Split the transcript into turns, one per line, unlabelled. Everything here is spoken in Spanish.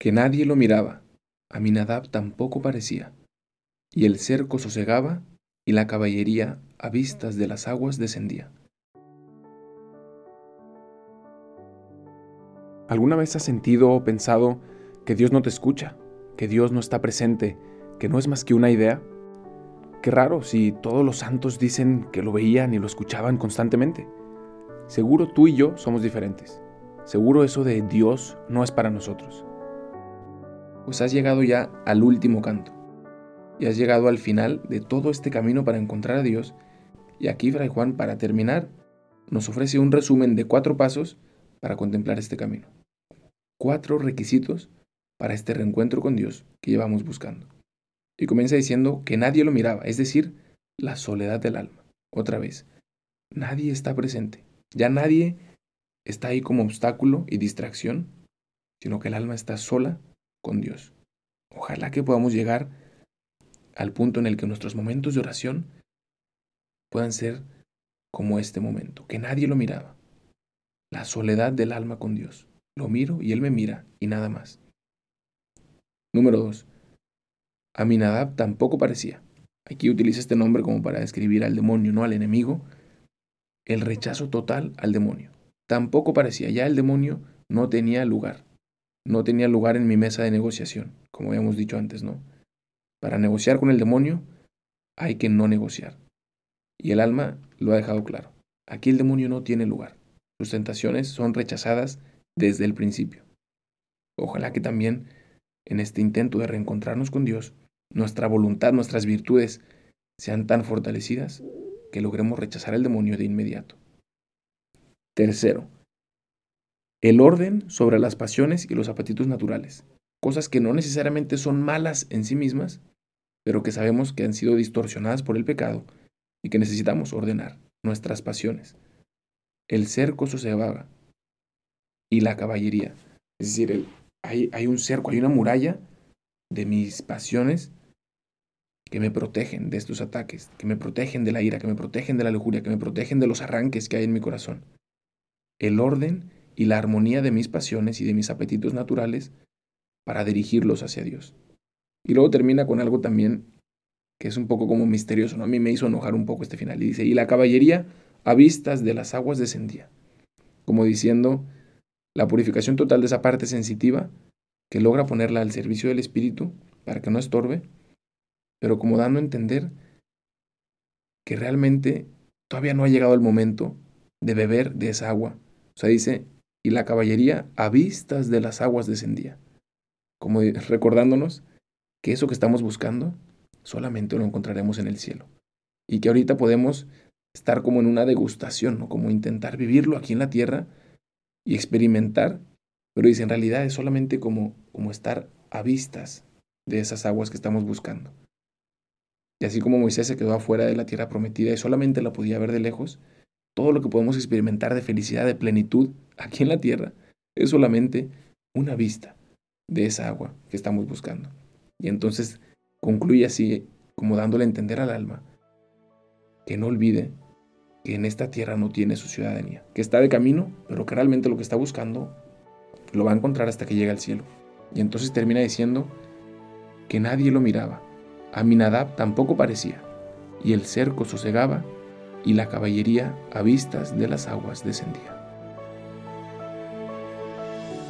que nadie lo miraba, Aminadab tampoco parecía, y el cerco sosegaba y la caballería a vistas de las aguas descendía. ¿Alguna vez has sentido o pensado que Dios no te escucha, que Dios no está presente, que no es más que una idea? Qué raro si todos los santos dicen que lo veían y lo escuchaban constantemente. Seguro tú y yo somos diferentes. Seguro eso de Dios no es para nosotros. Pues has llegado ya al último canto. Y has llegado al final de todo este camino para encontrar a Dios. Y aquí Fray Juan, para terminar, nos ofrece un resumen de cuatro pasos para contemplar este camino. Cuatro requisitos para este reencuentro con Dios que llevamos buscando. Y comienza diciendo que nadie lo miraba, es decir, la soledad del alma. Otra vez, nadie está presente. Ya nadie está ahí como obstáculo y distracción, sino que el alma está sola con Dios. Ojalá que podamos llegar al punto en el que nuestros momentos de oración puedan ser como este momento, que nadie lo miraba. La soledad del alma con Dios. Lo miro y Él me mira y nada más. Número 2. Aminadab tampoco parecía. Aquí utiliza este nombre como para describir al demonio, no al enemigo. El rechazo total al demonio. Tampoco parecía. Ya el demonio no tenía lugar. No tenía lugar en mi mesa de negociación, como habíamos dicho antes, ¿no? Para negociar con el demonio hay que no negociar. Y el alma lo ha dejado claro. Aquí el demonio no tiene lugar. Sus tentaciones son rechazadas desde el principio. Ojalá que también en este intento de reencontrarnos con Dios nuestra voluntad, nuestras virtudes sean tan fortalecidas que logremos rechazar al demonio de inmediato. Tercero, el orden sobre las pasiones y los apetitos naturales, cosas que no necesariamente son malas en sí mismas, pero que sabemos que han sido distorsionadas por el pecado y que necesitamos ordenar nuestras pasiones. El cerco sosegaba y la caballería, es decir, hay, hay un cerco, hay una muralla de mis pasiones que me protegen de estos ataques, que me protegen de la ira, que me protegen de la lujuria, que me protegen de los arranques que hay en mi corazón. El orden y la armonía de mis pasiones y de mis apetitos naturales para dirigirlos hacia Dios. Y luego termina con algo también que es un poco como misterioso, ¿no? A mí me hizo enojar un poco este final. Y dice, y la caballería a vistas de las aguas descendía. Como diciendo, la purificación total de esa parte sensitiva que logra ponerla al servicio del Espíritu para que no estorbe pero como dando a entender que realmente todavía no ha llegado el momento de beber de esa agua. O sea, dice, y la caballería a vistas de las aguas descendía, como recordándonos que eso que estamos buscando solamente lo encontraremos en el cielo. Y que ahorita podemos estar como en una degustación, como intentar vivirlo aquí en la tierra y experimentar, pero dice, en realidad es solamente como, como estar a vistas de esas aguas que estamos buscando. Y así como Moisés se quedó afuera de la tierra prometida y solamente la podía ver de lejos, todo lo que podemos experimentar de felicidad, de plenitud aquí en la tierra, es solamente una vista de esa agua que estamos buscando. Y entonces concluye así, como dándole a entender al alma, que no olvide que en esta tierra no tiene su ciudadanía, que está de camino, pero que realmente lo que está buscando lo va a encontrar hasta que llegue al cielo. Y entonces termina diciendo que nadie lo miraba, Aminadab tampoco parecía, y el cerco sosegaba, y la caballería a vistas de las aguas descendía.